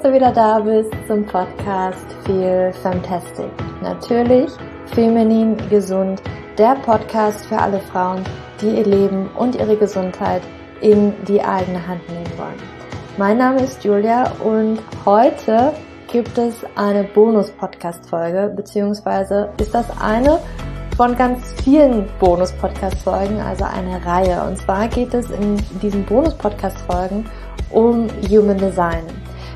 dass du wieder da bist zum Podcast Feel Fantastic. Natürlich feminin gesund, der Podcast für alle Frauen, die ihr Leben und ihre Gesundheit in die eigene Hand nehmen wollen. Mein Name ist Julia und heute gibt es eine Bonus-Podcast-Folge, beziehungsweise ist das eine von ganz vielen Bonus-Podcast-Folgen, also eine Reihe. Und zwar geht es in diesen Bonus-Podcast-Folgen um Human Design.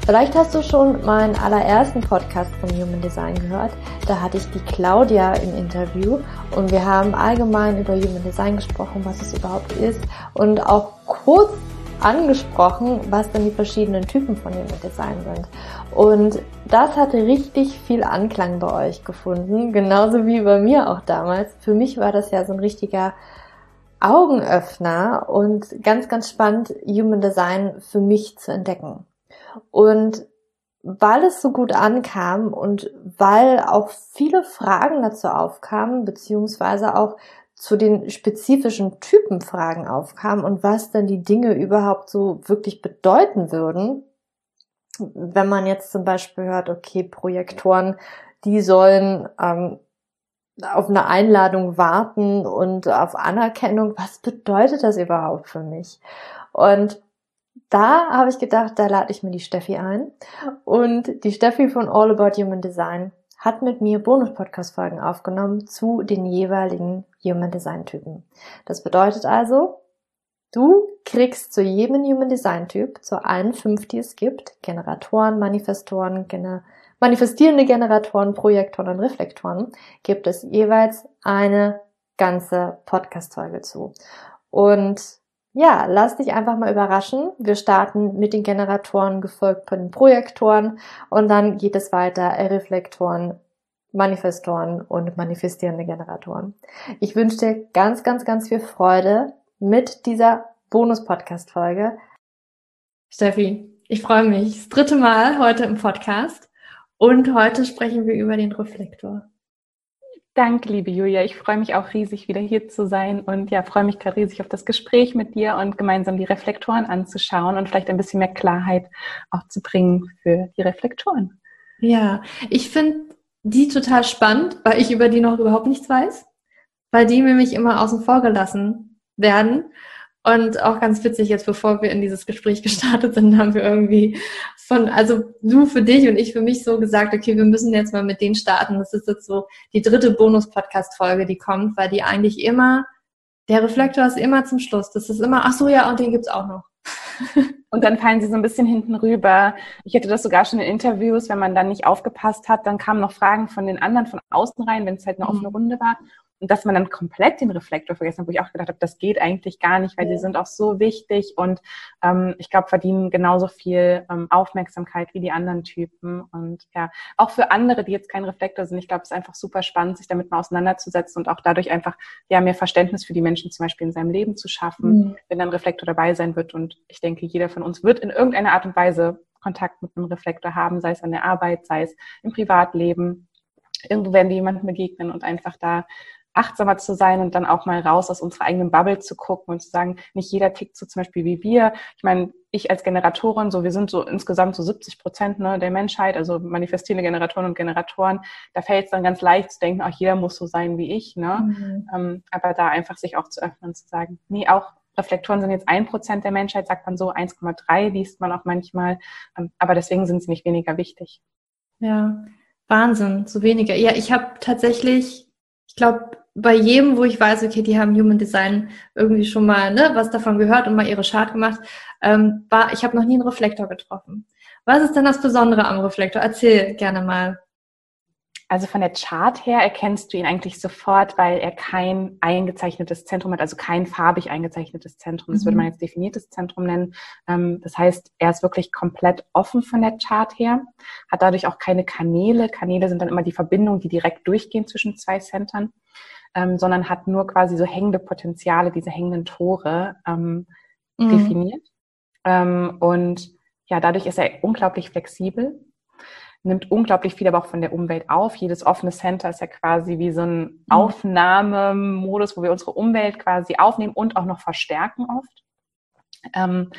Vielleicht hast du schon meinen allerersten Podcast von Human Design gehört. Da hatte ich die Claudia im Interview und wir haben allgemein über Human Design gesprochen, was es überhaupt ist und auch kurz angesprochen, was denn die verschiedenen Typen von Human Design sind. Und das hatte richtig viel Anklang bei euch gefunden, genauso wie bei mir auch damals. Für mich war das ja so ein richtiger Augenöffner und ganz, ganz spannend, Human Design für mich zu entdecken. Und weil es so gut ankam und weil auch viele Fragen dazu aufkamen, beziehungsweise auch zu den spezifischen Typenfragen aufkamen und was denn die Dinge überhaupt so wirklich bedeuten würden, wenn man jetzt zum Beispiel hört, okay, Projektoren, die sollen ähm, auf eine Einladung warten und auf Anerkennung. Was bedeutet das überhaupt für mich? Und da habe ich gedacht, da lade ich mir die Steffi ein. Und die Steffi von All About Human Design hat mit mir Bonus-Podcast-Folgen aufgenommen zu den jeweiligen Human Design Typen. Das bedeutet also, du kriegst zu jedem Human Design Typ, zu allen fünf, die es gibt, Generatoren, Manifestoren, Gener manifestierende Generatoren, Projektoren und Reflektoren, gibt es jeweils eine ganze Podcast-Folge zu. Und ja, lass dich einfach mal überraschen. Wir starten mit den Generatoren, gefolgt von den Projektoren und dann geht es weiter, Reflektoren, Manifestoren und manifestierende Generatoren. Ich wünsche dir ganz, ganz, ganz viel Freude mit dieser Bonus-Podcast-Folge. Steffi, ich freue mich. Das dritte Mal heute im Podcast und heute sprechen wir über den Reflektor. Danke, liebe Julia. Ich freue mich auch riesig, wieder hier zu sein und ja, freue mich gerade riesig auf das Gespräch mit dir und gemeinsam die Reflektoren anzuschauen und vielleicht ein bisschen mehr Klarheit auch zu bringen für die Reflektoren. Ja, ich finde die total spannend, weil ich über die noch überhaupt nichts weiß, weil die nämlich immer außen vor gelassen werden. Und auch ganz witzig, jetzt bevor wir in dieses Gespräch gestartet sind, haben wir irgendwie von, also du für dich und ich für mich so gesagt, okay, wir müssen jetzt mal mit denen starten. Das ist jetzt so die dritte Bonus-Podcast-Folge, die kommt, weil die eigentlich immer, der Reflektor ist immer zum Schluss. Das ist immer, ach so, ja, und den gibt's auch noch. Und dann fallen sie so ein bisschen hinten rüber. Ich hatte das sogar schon in Interviews, wenn man dann nicht aufgepasst hat, dann kamen noch Fragen von den anderen von außen rein, wenn es halt eine offene mhm. Runde war. Und dass man dann komplett den Reflektor vergessen hat, wo ich auch gedacht habe, das geht eigentlich gar nicht, weil die sind auch so wichtig und ähm, ich glaube, verdienen genauso viel ähm, Aufmerksamkeit wie die anderen Typen. Und ja, auch für andere, die jetzt kein Reflektor sind, ich glaube, es ist einfach super spannend, sich damit mal auseinanderzusetzen und auch dadurch einfach ja mehr Verständnis für die Menschen zum Beispiel in seinem Leben zu schaffen, mhm. wenn dann Reflektor dabei sein wird. Und ich denke, jeder von uns wird in irgendeiner Art und Weise Kontakt mit einem Reflektor haben, sei es an der Arbeit, sei es im Privatleben. Irgendwo werden wir jemandem begegnen und einfach da achtsamer zu sein und dann auch mal raus aus unserer eigenen Bubble zu gucken und zu sagen, nicht jeder tickt so zum Beispiel wie wir. Ich meine, ich als Generatorin, so wir sind so insgesamt so 70 Prozent ne, der Menschheit, also manifestierende Generatoren und Generatoren, da fällt es dann ganz leicht zu denken, auch jeder muss so sein wie ich. Ne? Mhm. Ähm, aber da einfach sich auch zu öffnen und zu sagen, nee, auch Reflektoren sind jetzt ein Prozent der Menschheit, sagt man so, 1,3 liest man auch manchmal, ähm, aber deswegen sind sie nicht weniger wichtig. Ja, Wahnsinn, so weniger. Ja, ich habe tatsächlich, ich glaube, bei jedem, wo ich weiß, okay, die haben Human Design irgendwie schon mal ne, was davon gehört und mal ihre Chart gemacht, ähm, war, ich habe noch nie einen Reflektor getroffen. Was ist denn das Besondere am Reflektor? Erzähl gerne mal. Also von der Chart her erkennst du ihn eigentlich sofort, weil er kein eingezeichnetes Zentrum hat, also kein farbig eingezeichnetes Zentrum. Das mhm. würde man jetzt definiertes Zentrum nennen. Ähm, das heißt, er ist wirklich komplett offen von der Chart her, hat dadurch auch keine Kanäle. Kanäle sind dann immer die Verbindungen, die direkt durchgehen zwischen zwei Centern ähm, sondern hat nur quasi so hängende Potenziale, diese hängenden Tore ähm, mhm. definiert. Ähm, und ja, dadurch ist er unglaublich flexibel, nimmt unglaublich viel aber auch von der Umwelt auf. Jedes offene Center ist ja quasi wie so ein mhm. Aufnahmemodus, wo wir unsere Umwelt quasi aufnehmen und auch noch verstärken oft. Ähm,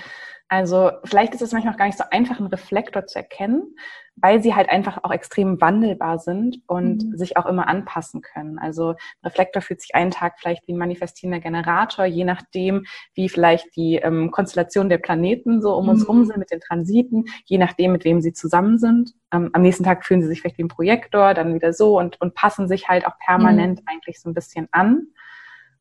Also vielleicht ist es manchmal auch gar nicht so einfach, einen Reflektor zu erkennen, weil sie halt einfach auch extrem wandelbar sind und mhm. sich auch immer anpassen können. Also ein Reflektor fühlt sich einen Tag vielleicht wie ein manifestierender Generator, je nachdem, wie vielleicht die ähm, Konstellation der Planeten so um mhm. uns rum sind mit den Transiten, je nachdem, mit wem sie zusammen sind. Ähm, am nächsten Tag fühlen sie sich vielleicht wie ein Projektor, dann wieder so und, und passen sich halt auch permanent mhm. eigentlich so ein bisschen an.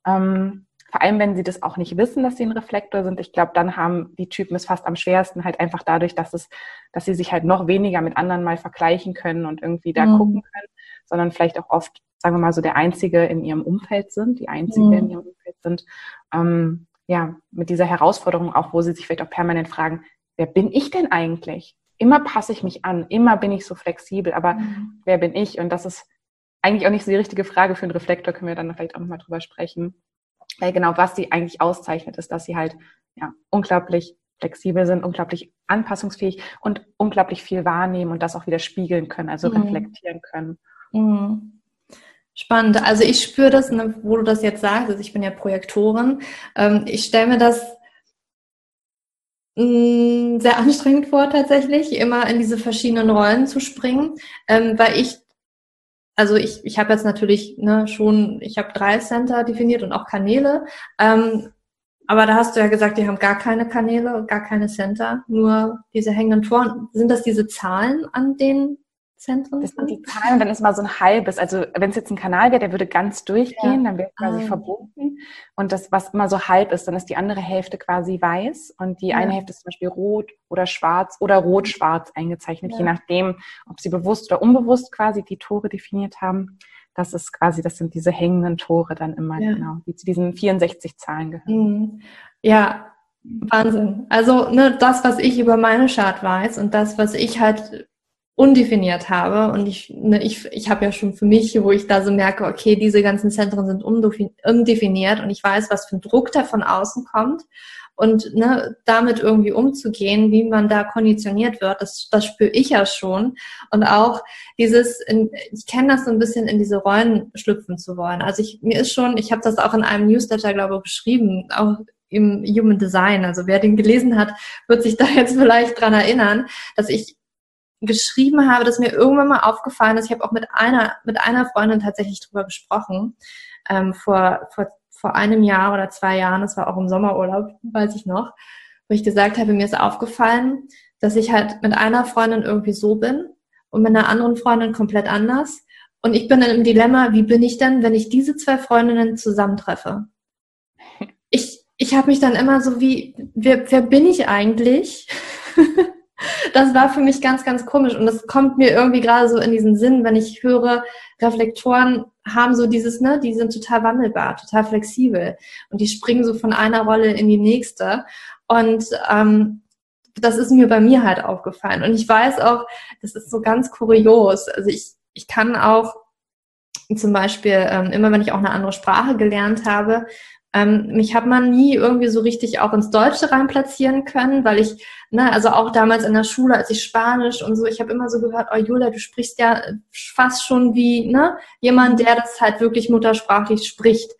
Ähm, vor allem, wenn sie das auch nicht wissen, dass sie ein Reflektor sind. Ich glaube, dann haben die Typen es fast am schwersten, halt einfach dadurch, dass es, dass sie sich halt noch weniger mit anderen mal vergleichen können und irgendwie da mhm. gucken können, sondern vielleicht auch oft, sagen wir mal, so der Einzige in ihrem Umfeld sind, die Einzige mhm. in ihrem Umfeld sind. Ähm, ja, mit dieser Herausforderung auch, wo sie sich vielleicht auch permanent fragen, wer bin ich denn eigentlich? Immer passe ich mich an, immer bin ich so flexibel, aber mhm. wer bin ich? Und das ist eigentlich auch nicht so die richtige Frage für einen Reflektor, können wir dann vielleicht auch nochmal drüber sprechen weil genau was sie eigentlich auszeichnet, ist, dass sie halt ja, unglaublich flexibel sind, unglaublich anpassungsfähig und unglaublich viel wahrnehmen und das auch wieder spiegeln können, also mhm. reflektieren können. Mhm. Spannend. Also ich spüre das, ne, wo du das jetzt sagst, also ich bin ja Projektorin. Ähm, ich stelle mir das mh, mm, sehr anstrengend vor, tatsächlich, immer in diese verschiedenen Rollen zu springen, ähm, weil ich also ich, ich habe jetzt natürlich ne, schon, ich habe drei Center definiert und auch Kanäle. Ähm, aber da hast du ja gesagt, die haben gar keine Kanäle, gar keine Center, nur diese hängenden Toren. Sind das diese Zahlen an den Zentren? Das sind die Zahlen und dann ist mal so ein halbes. Also wenn es jetzt ein Kanal wäre, der würde ganz durchgehen, ja. dann wäre quasi ah. verbunden. Und das, was immer so halb ist, dann ist die andere Hälfte quasi weiß und die ja. eine Hälfte ist zum Beispiel rot oder schwarz oder rot-schwarz eingezeichnet, ja. je nachdem, ob sie bewusst oder unbewusst quasi die Tore definiert haben. Das ist quasi, das sind diese hängenden Tore dann immer, genau, die zu diesen 64 Zahlen gehören. Mhm. Ja, Wahnsinn. Also ne, das, was ich über meine Chart weiß und das, was ich halt undefiniert habe. Und ich, ne, ich, ich habe ja schon für mich, wo ich da so merke, okay, diese ganzen Zentren sind undefiniert und ich weiß, was für ein Druck da von außen kommt. Und ne, damit irgendwie umzugehen, wie man da konditioniert wird, das, das spüre ich ja schon. Und auch dieses, in, ich kenne das so ein bisschen, in diese Rollen schlüpfen zu wollen. Also ich, mir ist schon, ich habe das auch in einem Newsletter, glaube ich, beschrieben, auch im Human Design. Also wer den gelesen hat, wird sich da jetzt vielleicht dran erinnern, dass ich geschrieben habe, dass mir irgendwann mal aufgefallen ist, ich habe auch mit einer, mit einer Freundin tatsächlich drüber gesprochen, ähm, vor, vor, vor einem Jahr oder zwei Jahren, das war auch im Sommerurlaub, weiß ich noch, wo ich gesagt habe, mir ist aufgefallen, dass ich halt mit einer Freundin irgendwie so bin und mit einer anderen Freundin komplett anders. Und ich bin dann im Dilemma, wie bin ich denn, wenn ich diese zwei Freundinnen zusammentreffe? Ich, ich habe mich dann immer so wie, wer, wer bin ich eigentlich? das war für mich ganz, ganz komisch. Und das kommt mir irgendwie gerade so in diesen Sinn, wenn ich höre, Reflektoren haben so dieses, ne, die sind total wandelbar, total flexibel. Und die springen so von einer Rolle in die nächste. Und ähm, das ist mir bei mir halt aufgefallen. Und ich weiß auch, das ist so ganz kurios. Also ich, ich kann auch zum Beispiel, ähm, immer wenn ich auch eine andere Sprache gelernt habe, ähm, mich hat man nie irgendwie so richtig auch ins Deutsche rein platzieren können, weil ich, ne, also auch damals in der Schule, als ich Spanisch und so, ich habe immer so gehört, oh Julia, du sprichst ja fast schon wie ne, jemand, der das halt wirklich muttersprachlich spricht.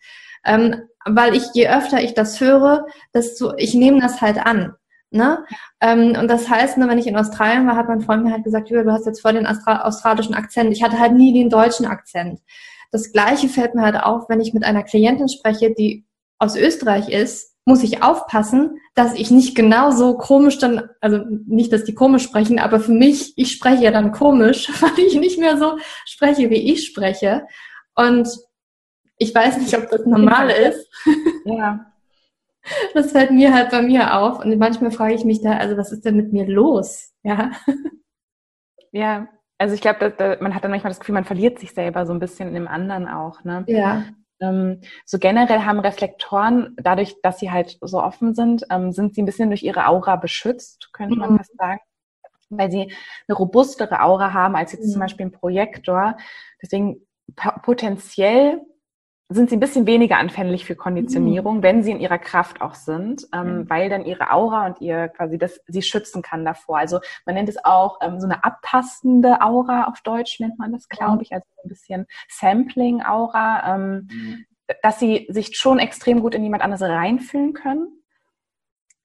Ähm, weil ich, je öfter ich das höre, desto, ich nehme das halt an. Ne? Ähm, und das heißt, ne, wenn ich in Australien war, hat mein Freund mir halt gesagt, Julia, du hast jetzt voll den australischen Akzent. Ich hatte halt nie den deutschen Akzent. Das Gleiche fällt mir halt auf, wenn ich mit einer Klientin spreche, die aus Österreich ist, muss ich aufpassen, dass ich nicht genauso komisch dann, also nicht, dass die komisch sprechen, aber für mich, ich spreche ja dann komisch, weil ich nicht mehr so spreche, wie ich spreche. Und ich weiß nicht, ob das normal ist. Ja. Das fällt mir halt bei mir auf. Und manchmal frage ich mich da, also was ist denn mit mir los? Ja. Ja, also ich glaube, man hat dann manchmal das Gefühl, man verliert sich selber so ein bisschen in dem anderen auch. Ne? Ja. Ähm, so generell haben Reflektoren, dadurch, dass sie halt so offen sind, ähm, sind sie ein bisschen durch ihre Aura beschützt, könnte man mhm. fast sagen, weil sie eine robustere Aura haben als jetzt mhm. zum Beispiel ein Projektor. Deswegen potenziell sind sie ein bisschen weniger anfällig für Konditionierung, mhm. wenn sie in ihrer Kraft auch sind, ähm, mhm. weil dann ihre Aura und ihr quasi das sie schützen kann davor. Also man nennt es auch ähm, so eine abtastende Aura auf Deutsch nennt man das, glaube ich, also ein bisschen Sampling-Aura, ähm, mhm. dass sie sich schon extrem gut in jemand anderes reinfühlen können.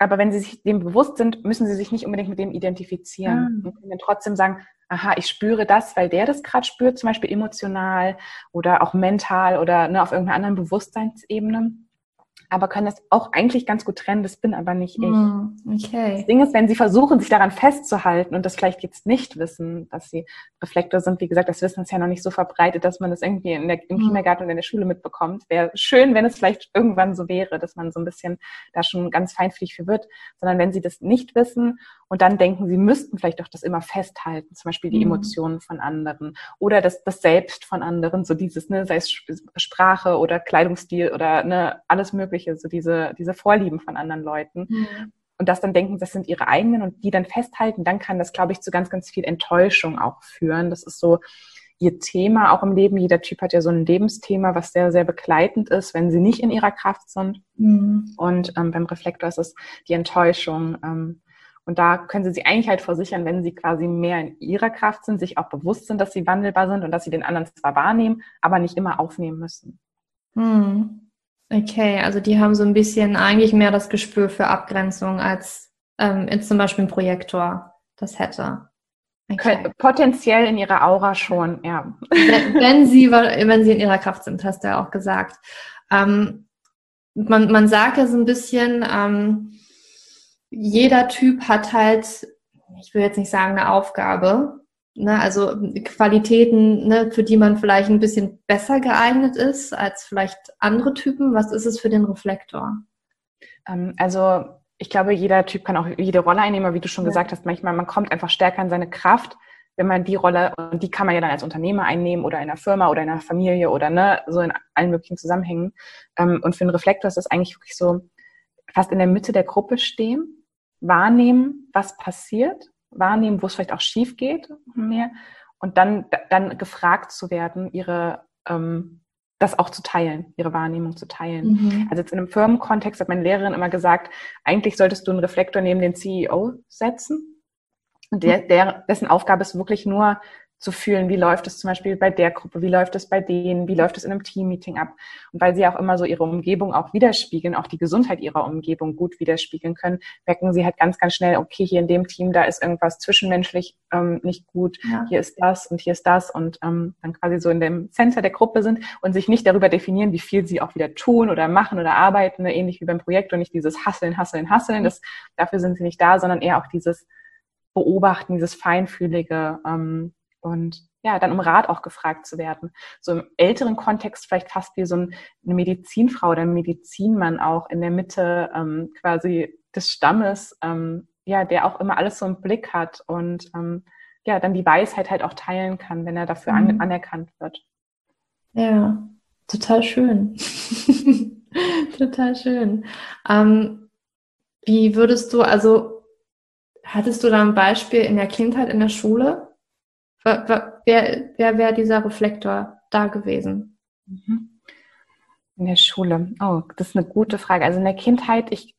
Aber wenn sie sich dem bewusst sind, müssen sie sich nicht unbedingt mit dem identifizieren. Ah. Und können trotzdem sagen, aha, ich spüre das, weil der das gerade spürt, zum Beispiel emotional oder auch mental oder ne, auf irgendeiner anderen Bewusstseinsebene aber können das auch eigentlich ganz gut trennen. Das bin aber nicht ich. Hm, okay. Das Ding ist, wenn sie versuchen, sich daran festzuhalten und das vielleicht jetzt nicht wissen, dass sie Reflektor sind, wie gesagt, das Wissen ist ja noch nicht so verbreitet, dass man das irgendwie in der, im hm. Kindergarten und in der Schule mitbekommt. Wäre schön, wenn es vielleicht irgendwann so wäre, dass man so ein bisschen da schon ganz feinfühlig für wird, sondern wenn sie das nicht wissen und dann denken, sie müssten vielleicht auch das immer festhalten, zum Beispiel die mhm. Emotionen von anderen oder das, das Selbst von anderen, so dieses, ne, sei es Sprache oder Kleidungsstil oder ne, alles Mögliche, so diese, diese Vorlieben von anderen Leuten. Mhm. Und das dann denken, das sind ihre eigenen und die dann festhalten, dann kann das, glaube ich, zu ganz, ganz viel Enttäuschung auch führen. Das ist so, ihr Thema auch im Leben. Jeder Typ hat ja so ein Lebensthema, was sehr, sehr begleitend ist, wenn sie nicht in ihrer Kraft sind. Mhm. Und ähm, beim Reflektor ist es die Enttäuschung. Ähm, und da können Sie sich eigentlich halt versichern, wenn Sie quasi mehr in Ihrer Kraft sind, sich auch bewusst sind, dass Sie wandelbar sind und dass Sie den anderen zwar wahrnehmen, aber nicht immer aufnehmen müssen. Hm. Okay, also die haben so ein bisschen eigentlich mehr das Gespür für Abgrenzung als ähm, jetzt zum Beispiel ein Projektor das hätte. Okay. Potenziell in ihrer Aura schon, ja. Wenn, wenn, sie, wenn sie in ihrer Kraft sind, hast du ja auch gesagt. Ähm, man, man sagt ja so ein bisschen, ähm, jeder Typ hat halt, ich will jetzt nicht sagen eine Aufgabe, ne, also Qualitäten, ne, für die man vielleicht ein bisschen besser geeignet ist als vielleicht andere Typen. Was ist es für den Reflektor? Ähm, also ich glaube, jeder Typ kann auch jede Rolle einnehmen, wie du schon ja. gesagt hast, manchmal man kommt einfach stärker in seine Kraft, wenn man die Rolle, und die kann man ja dann als Unternehmer einnehmen oder in einer Firma oder in einer Familie oder ne, so in allen möglichen Zusammenhängen. Ähm, und für einen Reflektor ist das eigentlich wirklich so, fast in der Mitte der Gruppe stehen wahrnehmen, was passiert, wahrnehmen, wo es vielleicht auch schief geht mehr und dann, dann gefragt zu werden, ihre ähm, das auch zu teilen, ihre Wahrnehmung zu teilen. Mhm. Also jetzt in einem Firmenkontext hat meine Lehrerin immer gesagt, eigentlich solltest du einen Reflektor neben den CEO setzen. Und der, der, dessen Aufgabe ist wirklich nur zu fühlen, wie läuft es zum Beispiel bei der Gruppe, wie läuft es bei denen, wie läuft es in einem Teammeeting ab. Und weil sie auch immer so ihre Umgebung auch widerspiegeln, auch die Gesundheit ihrer Umgebung gut widerspiegeln können, merken sie halt ganz, ganz schnell, okay, hier in dem Team, da ist irgendwas zwischenmenschlich ähm, nicht gut, ja. hier ist das und hier ist das und ähm, dann quasi so in dem Center der Gruppe sind und sich nicht darüber definieren, wie viel sie auch wieder tun oder machen oder arbeiten, ne, ähnlich wie beim Projekt und nicht dieses Hasseln, Hasseln, Hasseln, das, dafür sind sie nicht da, sondern eher auch dieses Beobachten, dieses Feinfühlige, ähm, und ja, dann um Rat auch gefragt zu werden. So im älteren Kontext vielleicht fast wie so eine Medizinfrau oder ein Medizinmann auch in der Mitte ähm, quasi des Stammes, ähm, ja, der auch immer alles so im Blick hat und ähm, ja, dann die Weisheit halt auch teilen kann, wenn er dafür an, mhm. anerkannt wird. Ja, total schön. total schön. Ähm, wie würdest du, also hattest du da ein Beispiel in der Kindheit in der Schule, Wer, wer wäre dieser Reflektor da gewesen? Mhm. In der Schule. Oh, das ist eine gute Frage. Also in der Kindheit, ich,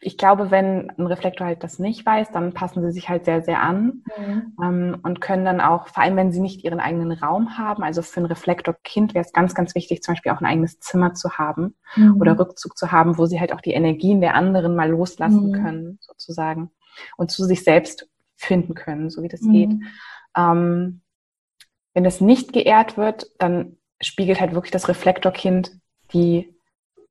ich glaube, wenn ein Reflektor halt das nicht weiß, dann passen sie sich halt sehr, sehr an mhm. ähm, und können dann auch, vor allem wenn sie nicht ihren eigenen Raum haben, also für ein Reflektorkind wäre es ganz, ganz wichtig, zum Beispiel auch ein eigenes Zimmer zu haben mhm. oder Rückzug zu haben, wo sie halt auch die Energien der anderen mal loslassen mhm. können, sozusagen, und zu sich selbst finden können, so wie das geht. Ähm, wenn es nicht geehrt wird, dann spiegelt halt wirklich das Reflektorkind die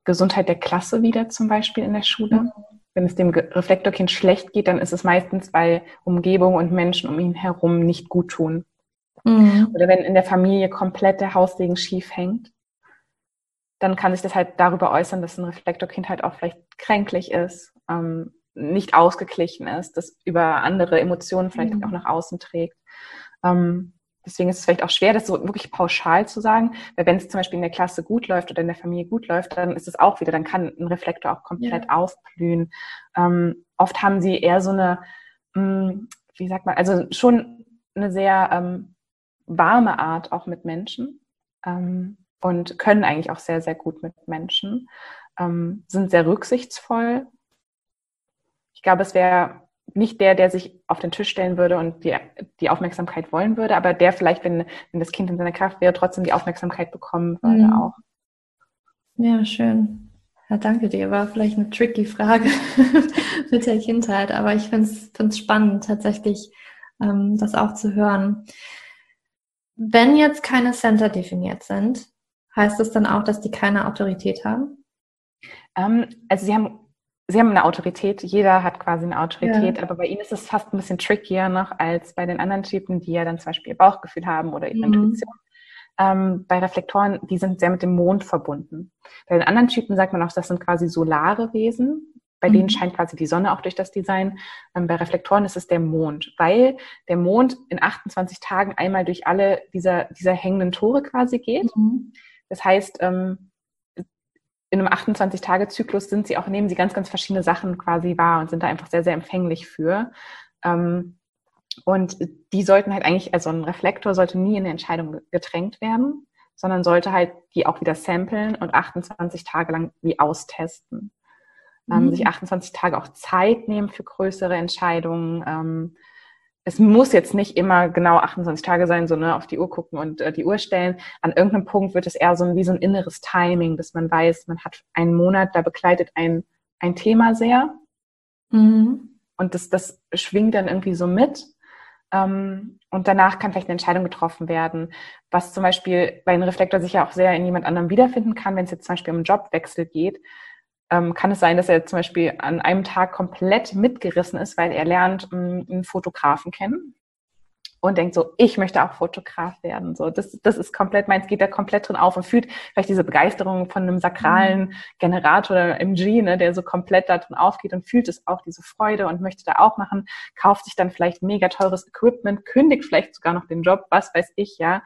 Gesundheit der Klasse wieder, zum Beispiel in der Schule. Mhm. Wenn es dem Reflektorkind schlecht geht, dann ist es meistens, weil Umgebung und Menschen um ihn herum nicht gut tun. Mhm. Oder wenn in der Familie komplett der Haussegen schief hängt, dann kann sich das halt darüber äußern, dass ein Reflektorkind halt auch vielleicht kränklich ist, ähm, nicht ausgeglichen ist, das über andere Emotionen vielleicht mhm. auch nach außen trägt. Ähm, deswegen ist es vielleicht auch schwer, das so wirklich pauschal zu sagen, weil wenn es zum Beispiel in der Klasse gut läuft oder in der Familie gut läuft, dann ist es auch wieder, dann kann ein Reflektor auch komplett ja. aufblühen. Ähm, oft haben sie eher so eine, mh, hm, wie sagt man, also schon eine sehr ähm, warme Art auch mit Menschen ähm, und können eigentlich auch sehr, sehr gut mit Menschen, ähm, sind sehr rücksichtsvoll. Ich glaube, es wäre nicht der, der sich auf den Tisch stellen würde und die, die Aufmerksamkeit wollen würde, aber der vielleicht, wenn, wenn das Kind in seiner Kraft wäre, trotzdem die Aufmerksamkeit bekommen würde mhm. auch. Ja, schön. Ja, danke dir. War vielleicht eine tricky Frage mit der Kindheit, aber ich finde es spannend, tatsächlich ähm, das auch zu hören. Wenn jetzt keine Center definiert sind, heißt das dann auch, dass die keine Autorität haben? Ähm, also sie haben Sie haben eine Autorität, jeder hat quasi eine Autorität, ja. aber bei Ihnen ist es fast ein bisschen trickier noch als bei den anderen Typen, die ja dann zum Beispiel ihr Bauchgefühl haben oder ihre mhm. Intuition. Ähm, bei Reflektoren, die sind sehr mit dem Mond verbunden. Bei den anderen Typen sagt man auch, das sind quasi solare Wesen. Bei mhm. denen scheint quasi die Sonne auch durch das Design. Ähm, bei Reflektoren ist es der Mond, weil der Mond in 28 Tagen einmal durch alle dieser, dieser hängenden Tore quasi geht. Mhm. Das heißt, ähm, in einem 28-Tage-Zyklus sind sie auch, nehmen sie ganz, ganz verschiedene Sachen quasi wahr und sind da einfach sehr, sehr empfänglich für. Ähm, und die sollten halt eigentlich, also ein Reflektor sollte nie in eine Entscheidung gedrängt werden, sondern sollte halt die auch wieder samplen und 28 Tage lang wie austesten. Ähm, mhm. sich 28 Tage auch Zeit nehmen für größere Entscheidungen. Es muss jetzt nicht immer genau 28 Tage sein, so ne, auf die Uhr gucken und äh, die Uhr stellen. An irgendeinem Punkt wird es eher so ein, wie so ein inneres Timing, dass man weiß, man hat einen Monat, da begleitet ein, ein Thema sehr. Mhm. Und das, das schwingt dann irgendwie so mit. Ähm, und danach kann vielleicht eine Entscheidung getroffen werden, was zum Beispiel bei einem Reflektor sich ja auch sehr in jemand anderem wiederfinden kann, wenn es jetzt zum Beispiel um einen Jobwechsel geht ähm, kann es sein, dass er zum Beispiel an einem Tag komplett mitgerissen ist, weil er lernt ähm, einen Fotografen kennen und denkt so, ich möchte auch Fotograf werden. So, das, das ist komplett meins, geht da komplett drin auf und fühlt vielleicht diese Begeisterung von einem sakralen mhm. Generator oder MG, ne, der so komplett da drin aufgeht und fühlt es auch, diese Freude und möchte da auch machen, kauft sich dann vielleicht mega teures Equipment, kündigt vielleicht sogar noch den Job, was weiß ich, ja.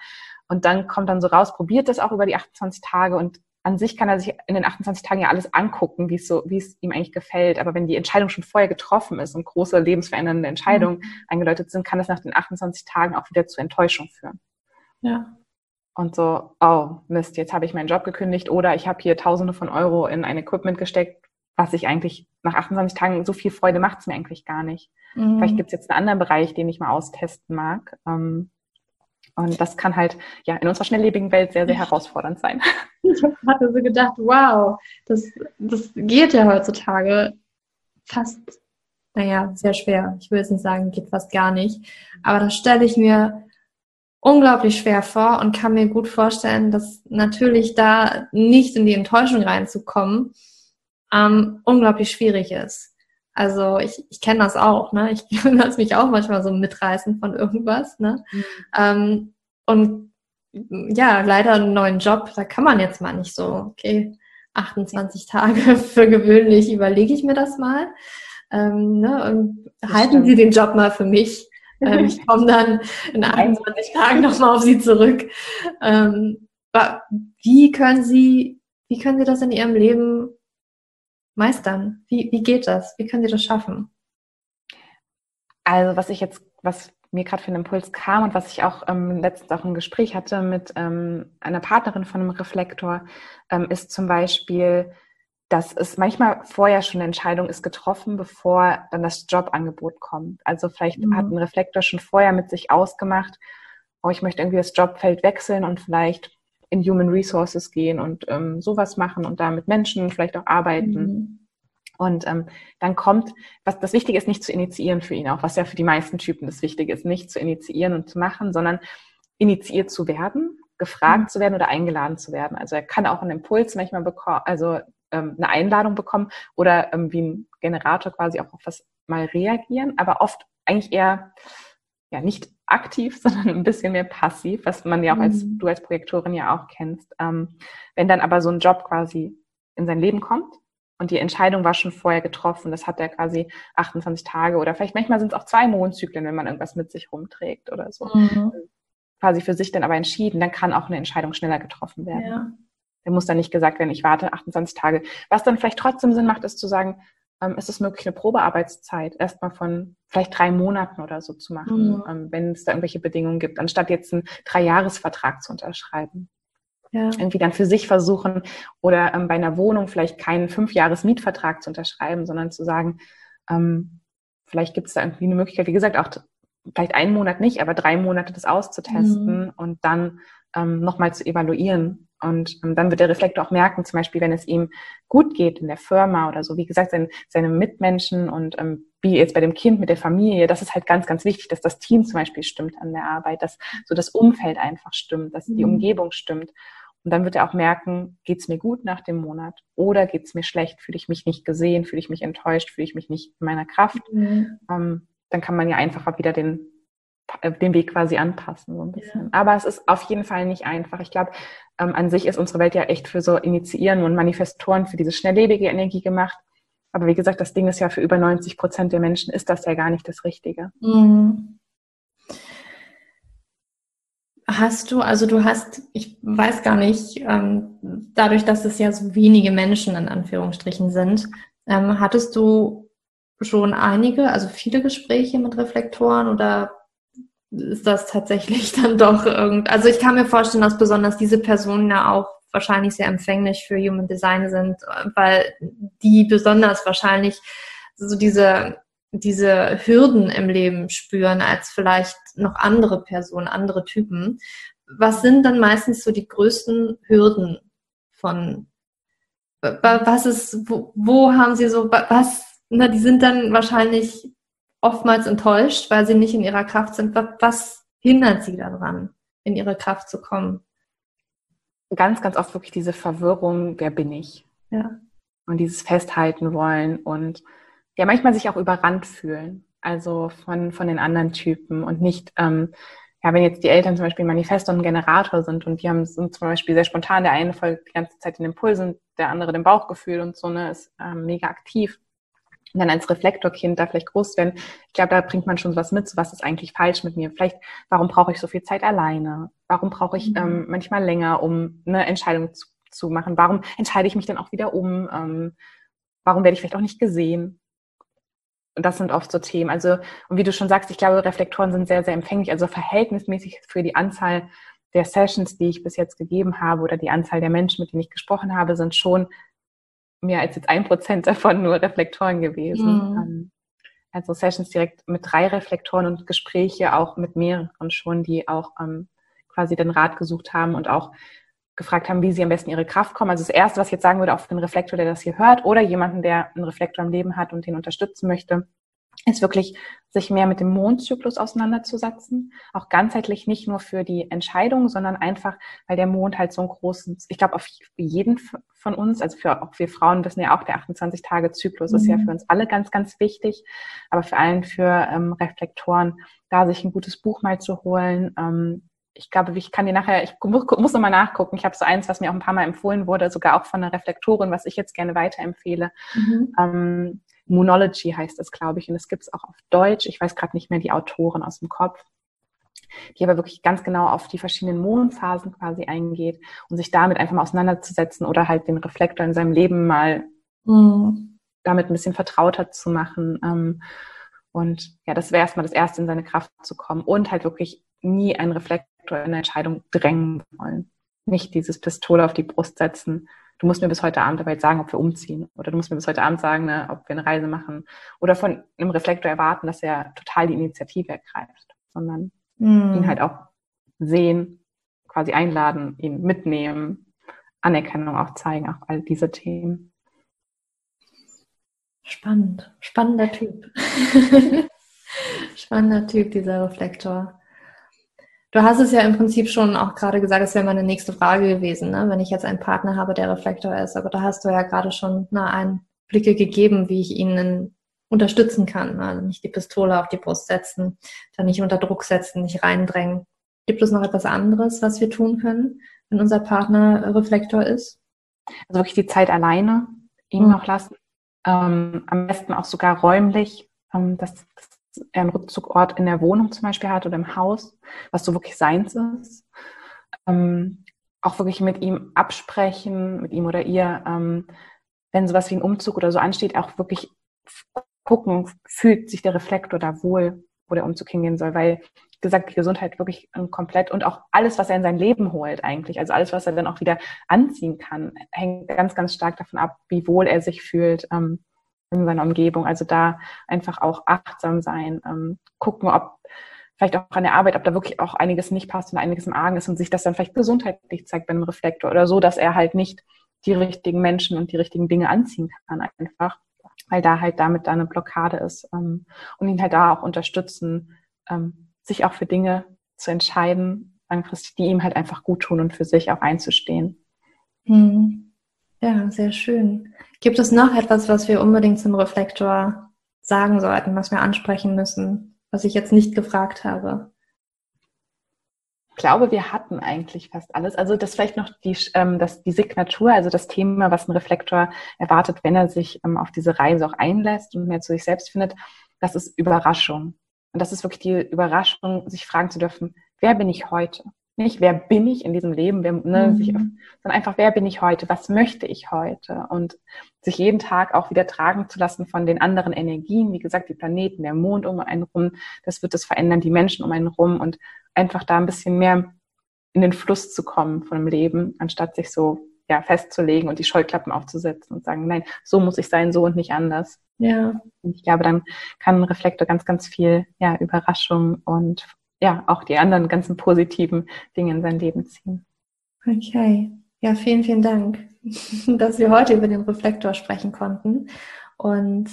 Und dann kommt dann so raus, probiert das auch über die 28 Tage und an sich kann er sich in den 28 Tagen ja alles angucken, wie es so, wie es ihm eigentlich gefällt. Aber wenn die Entscheidung schon vorher getroffen ist und große lebensverändernde Entscheidungen mhm. eingeläutet sind, kann es nach den 28 Tagen auch wieder zu Enttäuschung führen. Ja. Und so, oh Mist, jetzt habe ich meinen Job gekündigt oder ich habe hier Tausende von Euro in ein Equipment gesteckt, was ich eigentlich nach 28 Tagen so viel Freude macht es mir eigentlich gar nicht. Mhm. Vielleicht gibt es jetzt einen anderen Bereich, den ich mal austesten mag. Ähm, und das kann halt ja in unserer schnelllebigen Welt sehr, sehr herausfordernd sein. Ich hatte so gedacht, wow, das, das geht ja heutzutage fast, naja, sehr schwer. Ich will jetzt nicht sagen, geht fast gar nicht. Aber das stelle ich mir unglaublich schwer vor und kann mir gut vorstellen, dass natürlich da nicht in die Enttäuschung reinzukommen, ähm, unglaublich schwierig ist. Also ich, ich kenne das auch, ne? Ich lasse mich auch manchmal so mitreißen von irgendwas, ne? Mhm. Ähm, und ja, leider einen neuen Job, da kann man jetzt mal nicht so, okay, 28 Tage für gewöhnlich, überlege ich mir das mal. Ähm, ne? Und das halten stimmt. Sie den Job mal für mich. Ähm, ich komme dann in 21 Tagen nochmal auf Sie zurück. Ähm, wie können Sie, wie können Sie das in Ihrem Leben meistern? Wie, wie geht das? Wie können Sie das schaffen? Also was ich jetzt, was mir gerade für einen Impuls kam und was ich auch ähm, letztens auch im Gespräch hatte mit ähm, einer Partnerin von einem Reflektor, ähm, ist zum Beispiel, dass es manchmal vorher schon eine Entscheidung ist getroffen, bevor dann das Jobangebot kommt. Also vielleicht mhm. hat ein Reflektor schon vorher mit sich ausgemacht, oh, ich möchte irgendwie das Jobfeld wechseln und vielleicht in Human Resources gehen und ähm, sowas machen und da mit Menschen vielleicht auch arbeiten. Mhm. Und ähm, dann kommt, was das Wichtige ist, nicht zu initiieren für ihn auch, was ja für die meisten Typen das Wichtige ist, nicht zu initiieren und zu machen, sondern initiiert zu werden, gefragt mhm. zu werden oder eingeladen zu werden. Also er kann auch einen Impuls manchmal bekommen, also ähm, eine Einladung bekommen oder ähm, wie ein Generator quasi auch auf was mal reagieren, aber oft eigentlich eher ja nicht aktiv, sondern ein bisschen mehr passiv, was man ja auch als mhm. du als Projektorin ja auch kennst. Ähm, wenn dann aber so ein Job quasi in sein Leben kommt und die Entscheidung war schon vorher getroffen, das hat er quasi 28 Tage oder vielleicht manchmal sind es auch zwei Mondzyklen, wenn man irgendwas mit sich rumträgt oder so. Mhm. Quasi für sich dann aber entschieden, dann kann auch eine Entscheidung schneller getroffen werden. Ja. Der muss dann nicht gesagt werden, ich warte 28 Tage. Was dann vielleicht trotzdem Sinn macht, ist zu sagen, ähm, ist es möglich, eine Probearbeitszeit erstmal von vielleicht drei Monaten oder so zu machen, mhm. ähm, wenn es da irgendwelche Bedingungen gibt, anstatt jetzt einen Dreijahresvertrag zu unterschreiben. Ja. Irgendwie dann für sich versuchen oder ähm, bei einer Wohnung vielleicht keinen Fünfjahres-Mietvertrag zu unterschreiben, sondern zu sagen, ähm, vielleicht gibt es da irgendwie eine Möglichkeit, wie gesagt, auch vielleicht einen Monat nicht, aber drei Monate das auszutesten mhm. und dann ähm, nochmal zu evaluieren, Und ähm, dann wird der Reflektor auch merken, zum Beispiel, wenn es ihm gut geht in der Firma oder so, wie gesagt, seine, seine Mitmenschen und ähm, wie jetzt bei dem Kind mit der Familie, das ist halt ganz, ganz wichtig, dass das Team zum Beispiel stimmt an der Arbeit, dass so das Umfeld einfach stimmt, dass die mhm. Umgebung stimmt. Und dann wird er auch merken, geht's mir gut nach dem Monat oder geht's mir schlecht, fühle ich mich nicht gesehen, fühle ich mich enttäuscht, fühle ich mich nicht in meiner Kraft. Mhm. Ähm, dann kann man ja einfach wieder den den Weg quasi anpassen, so ein bisschen. Ja. Aber es ist auf jeden Fall nicht einfach. Ich glaube, ähm, an sich ist unsere Welt ja echt für so Initiieren und Manifestoren, für diese schnelllebige Energie gemacht. Aber wie gesagt, das Ding ist ja für über 90 Prozent der Menschen ist das ja gar nicht das Richtige. Mhm. Hast du, also du hast, ich weiß gar nicht, ähm, dadurch, dass es ja so wenige Menschen in Anführungsstrichen sind, ähm, hattest du schon einige, also viele Gespräche mit Reflektoren oder ist das tatsächlich dann doch irgend. Also ich kann mir vorstellen, dass besonders diese Personen ja auch wahrscheinlich sehr empfänglich für Human Design sind, weil die besonders wahrscheinlich so diese diese Hürden im Leben spüren als vielleicht noch andere Personen, andere Typen. Was sind dann meistens so die größten Hürden von was ist, wo, wo haben sie so, was, na, die sind dann wahrscheinlich oftmals enttäuscht, weil sie nicht in ihrer Kraft sind. Was hindert sie daran, in ihre Kraft zu kommen? Ganz, ganz oft wirklich diese Verwirrung, wer bin ich? Ja. Und dieses Festhalten wollen und ja, manchmal sich auch überrannt fühlen. Also von, von den anderen Typen und nicht, ähm, ja, wenn jetzt die Eltern zum Beispiel Manifest und ein Generator sind und die haben sind zum Beispiel sehr spontan, der eine folgt die ganze Zeit den Impulsen, der andere dem Bauchgefühl und so, ne, ist ähm, mega aktiv und dann als Reflektorkind da vielleicht groß werden. Ich glaube, da bringt man schon was mit, so was ist eigentlich falsch mit mir. Vielleicht, warum brauche ich so viel Zeit alleine? Warum brauche ich mhm. ähm, manchmal länger, um eine Entscheidung zu, zu, machen? Warum entscheide ich mich dann auch wieder um? Ähm, warum werde ich vielleicht auch nicht gesehen? Und das sind oft so Themen. Also, und wie du schon sagst, ich glaube, Reflektoren sind sehr, sehr empfänglich, also verhältnismäßig für die Anzahl der Sessions, die ich bis jetzt gegeben habe oder die Anzahl der Menschen, mit denen ich gesprochen habe, sind schon mehr als jetzt ein Prozent davon nur Reflektoren gewesen. Mhm. Ähm, also Sessions direkt mit drei Reflektoren und Gespräche auch mit mehreren schon, die auch ähm, quasi den Rat gesucht haben und auch gefragt haben, wie sie am besten ihre Kraft kommen. Also das Erste, was ich jetzt sagen würde, auf den Reflektor, der das hier hört oder jemanden, der einen Reflektor im Leben hat und den unterstützen möchte, ist wirklich, sich mehr mit dem Mondzyklus auseinanderzusetzen. Auch ganzheitlich nicht nur für die Entscheidung, sondern einfach, weil der Mond halt so ein großes, ich glaube, auf jeden von uns, also für auch wir Frauen wissen ja auch, der 28-Tage-Zyklus mhm. ist ja mhm. für uns alle ganz, ganz wichtig, aber vor allem für ähm, Reflektoren, da sich ein gutes Buch mal zu holen. Ähm, ich glaube, ich kann dir nachher, ich muss, muss nochmal nachgucken. Ich habe so eins, was mir auch ein paar Mal empfohlen wurde, sogar auch von einer Reflektorin, was ich jetzt gerne weiterempfehle. Mhm. Ähm, Moonology heißt es, glaube ich, und es gibt es auch auf Deutsch. Ich weiß gerade nicht mehr die Autoren aus dem Kopf, die aber wirklich ganz genau auf die verschiedenen Mondphasen quasi eingeht und sich damit einfach mal auseinanderzusetzen oder halt den Reflektor in seinem Leben mal mhm. damit ein bisschen vertrauter zu machen. Ähm, und ja, das wäre erstmal das Erste, in seine Kraft zu kommen und halt wirklich nie einen Reflektor eine Entscheidung drängen wollen. Nicht dieses Pistole auf die Brust setzen, du musst mir bis heute Abend dabei sagen, ob wir umziehen. Oder du musst mir bis heute Abend sagen, ne, ob wir eine Reise machen. Oder von einem Reflektor erwarten, dass er total die Initiative ergreift, sondern mm. ihn halt auch sehen, quasi einladen, ihn mitnehmen, Anerkennung auch zeigen, auch all diese Themen. Spannend, spannender Typ. Spannender Typ, dieser Reflektor. Du hast es ja im Prinzip schon auch gerade gesagt, das wäre meine nächste Frage gewesen, ne? wenn ich jetzt einen Partner habe, der Reflektor ist. Aber da hast du ja gerade schon na, Einblicke gegeben, wie ich ihn unterstützen kann. Ne? Also nicht die Pistole auf die Brust setzen, dann nicht unter Druck setzen, nicht reindrängen. Gibt es noch etwas anderes, was wir tun können, wenn unser Partner Reflektor ist? Also wirklich die Zeit alleine ihm mhm. noch lassen. Ähm, am besten auch sogar räumlich. Ähm, das, das einen Rückzugort in der Wohnung zum Beispiel hat oder im Haus, was so wirklich seins ist. Ähm, auch wirklich mit ihm absprechen, mit ihm oder ihr, ähm, wenn sowas wie ein Umzug oder so ansteht, auch wirklich gucken, fühlt sich der Reflektor da wohl, wo der Umzug hingehen soll, weil, wie gesagt, die Gesundheit wirklich komplett und auch alles, was er in sein Leben holt eigentlich, also alles, was er dann auch wieder anziehen kann, hängt ganz, ganz stark davon ab, wie wohl er sich fühlt, ähm, in seiner Umgebung. Also da einfach auch achtsam sein, ähm, gucken, ob vielleicht auch an der Arbeit, ob da wirklich auch einiges nicht passt und einiges im Argen ist und sich das dann vielleicht gesundheitlich zeigt bei einem Reflektor oder so, dass er halt nicht die richtigen Menschen und die richtigen Dinge anziehen kann einfach, weil da halt damit da eine Blockade ist ähm, und ihn halt da auch unterstützen, ähm, sich auch für Dinge zu entscheiden, langfristig, die ihm halt einfach gut tun und für sich auch einzustehen. Hm. Ja, sehr schön. Gibt es noch etwas, was wir unbedingt zum Reflektor sagen sollten, was wir ansprechen müssen, was ich jetzt nicht gefragt habe? Ich glaube, wir hatten eigentlich fast alles. Also das vielleicht noch die, ähm, das, die Signatur, also das Thema, was ein Reflektor erwartet, wenn er sich ähm, auf diese Reise auch einlässt und mehr zu sich selbst findet, das ist Überraschung. Und das ist wirklich die Überraschung, sich fragen zu dürfen, wer bin ich heute? Nicht, wer bin ich in diesem Leben, wer, ne, mhm. sich, sondern einfach, wer bin ich heute? Was möchte ich heute? Und sich jeden Tag auch wieder tragen zu lassen von den anderen Energien, wie gesagt, die Planeten, der Mond um einen rum, das wird es verändern, die Menschen um einen rum und einfach da ein bisschen mehr in den Fluss zu kommen von dem Leben, anstatt sich so ja, festzulegen und die Scheuklappen aufzusetzen und sagen, nein, so muss ich sein, so und nicht anders. Ja. Und ich glaube, dann kann ein Reflektor ganz, ganz viel ja, Überraschung und ja, auch die anderen ganzen positiven Dinge in sein Leben ziehen. Okay. Ja, vielen, vielen Dank, dass wir heute über den Reflektor sprechen konnten. Und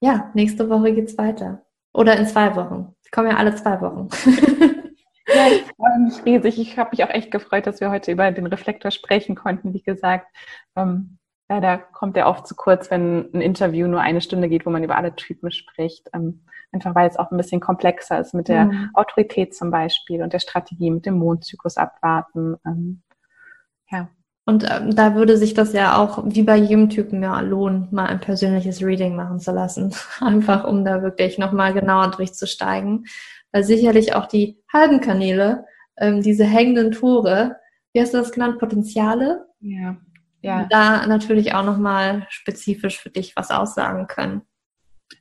ja, nächste Woche geht's weiter. Oder in zwei Wochen. Ich komme ja alle zwei Wochen. ja, ich freue mich riesig. Ich habe mich auch echt gefreut, dass wir heute über den Reflektor sprechen konnten. Wie gesagt, ähm, leider kommt der oft zu kurz, wenn ein Interview nur eine Stunde geht, wo man über alle Typen spricht. Ähm, einfach weil es auch ein bisschen komplexer ist mit der mhm. Autorität zum Beispiel und der Strategie mit dem Mondzyklus abwarten. Ähm, ja. Und ähm, da würde sich das ja auch wie bei jedem Typen ja lohnen, mal ein persönliches Reading machen zu lassen. Einfach um da wirklich nochmal genauer durchzusteigen. Weil sicherlich auch die halben Kanäle, ähm, diese hängenden Tore, wie hast du das genannt, Potenziale? Ja. Ja. Da natürlich auch nochmal spezifisch für dich was aussagen können.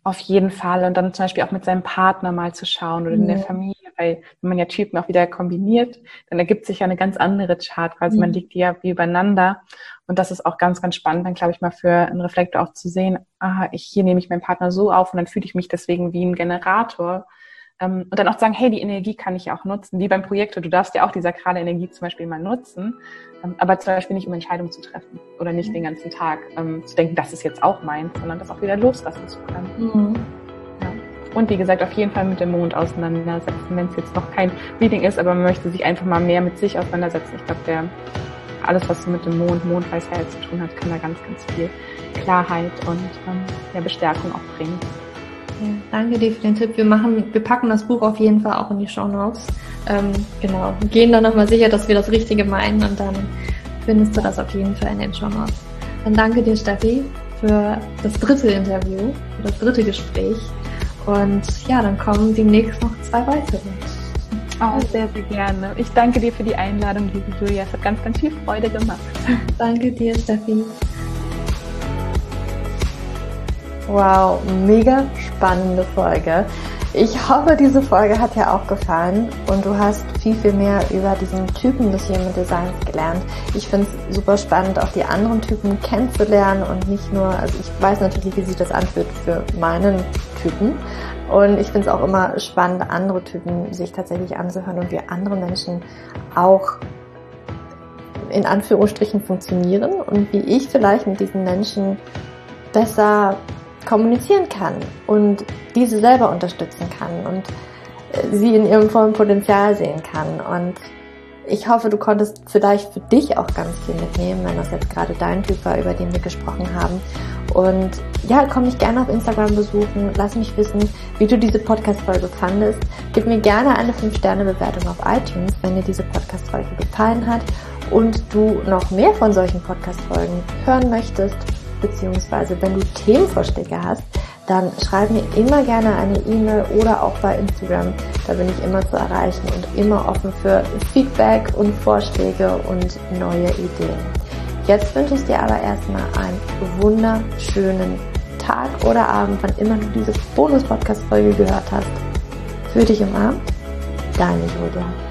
Auf jeden Fall. Und dann zum Beispiel auch mit seinem Partner mal zu schauen oder mhm. in der Familie, weil wenn man ja Typen auch wieder kombiniert, dann ergibt sich ja eine ganz andere Chart, quasi mhm. man liegt die ja wie übereinander. Und das ist auch ganz, ganz spannend, dann glaube ich mal für einen Reflektor auch zu sehen, aha, ich, hier nehme ich meinen Partner so auf und dann fühle ich mich deswegen wie ein Generator. Ähm, und dann auch sagen, hey, die Energie kann ich ja auch nutzen, wie beim Projektor. Du darfst ja auch die sakrale Energie zum Beispiel mal nutzen, ähm, aber zum Beispiel nicht, um Entscheidungen zu treffen oder nicht den ganzen Tag ähm, zu denken, das ist jetzt auch meins, sondern das auch wieder loslassen zu können. Mhm. Ja. Und wie gesagt, auf jeden Fall mit dem Mond auseinandersetzen, wenn es jetzt noch kein Reading ist, aber man möchte sich einfach mal mehr mit sich auseinandersetzen. Ich glaube, der alles, was mit dem Mond, Mondweisheit zu tun hat, kann da ganz, ganz viel Klarheit und ähm, ja, Bestärkung auch bringen. Danke dir für den Tipp. Wir machen, wir packen das Buch auf jeden Fall auch in die Show Notes. Ähm, genau. Gehen dann nochmal sicher, dass wir das Richtige meinen und dann findest du das auf jeden Fall in den Show Notes. Dann danke dir, Steffi, für das dritte Interview, für das dritte Gespräch. Und ja, dann kommen demnächst noch zwei weitere. Oh, sehr, sehr gerne. Ich danke dir für die Einladung, liebe Julia. Es hat ganz, ganz viel Freude gemacht. danke dir, Steffi. Wow, mega spannende Folge. Ich hoffe, diese Folge hat dir auch gefallen und du hast viel, viel mehr über diesen Typen des Human Designs gelernt. Ich finde es super spannend, auch die anderen Typen kennenzulernen und nicht nur, also ich weiß natürlich, wie sich das anfühlt für meinen Typen. Und ich finde es auch immer spannend, andere Typen sich tatsächlich anzuhören und wie andere Menschen auch in Anführungsstrichen funktionieren und wie ich vielleicht mit diesen Menschen besser kommunizieren kann und diese selber unterstützen kann und äh, sie in ihrem vollen Potenzial sehen kann. Und ich hoffe, du konntest vielleicht für dich auch ganz viel mitnehmen, wenn das jetzt gerade dein Typ war, über den wir gesprochen haben. Und ja, komm mich gerne auf Instagram besuchen. Lass mich wissen, wie du diese Podcast-Folge fandest. Gib mir gerne eine 5-Sterne-Bewertung auf iTunes, wenn dir diese Podcast-Folge gefallen hat und du noch mehr von solchen Podcast-Folgen hören möchtest beziehungsweise wenn du Themenvorschläge hast, dann schreib mir immer gerne eine E-Mail oder auch bei Instagram. Da bin ich immer zu erreichen und immer offen für Feedback und Vorschläge und neue Ideen. Jetzt wünsche ich dir aber erstmal einen wunderschönen Tag oder Abend, wann immer du diese Bonus-Podcast-Folge gehört hast. Für dich umarmt, deine Julia.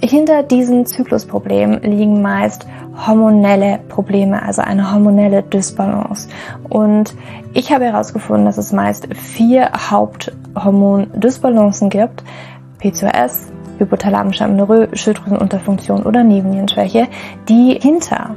hinter diesen Zyklusproblemen liegen meist hormonelle Probleme, also eine hormonelle Dysbalance. Und ich habe herausgefunden, dass es meist vier Haupthormon-Dysbalancen gibt. PCOS, hypothalamische Amenorrhoe, Schilddrüsenunterfunktion oder Nebennierenschwäche, die hinter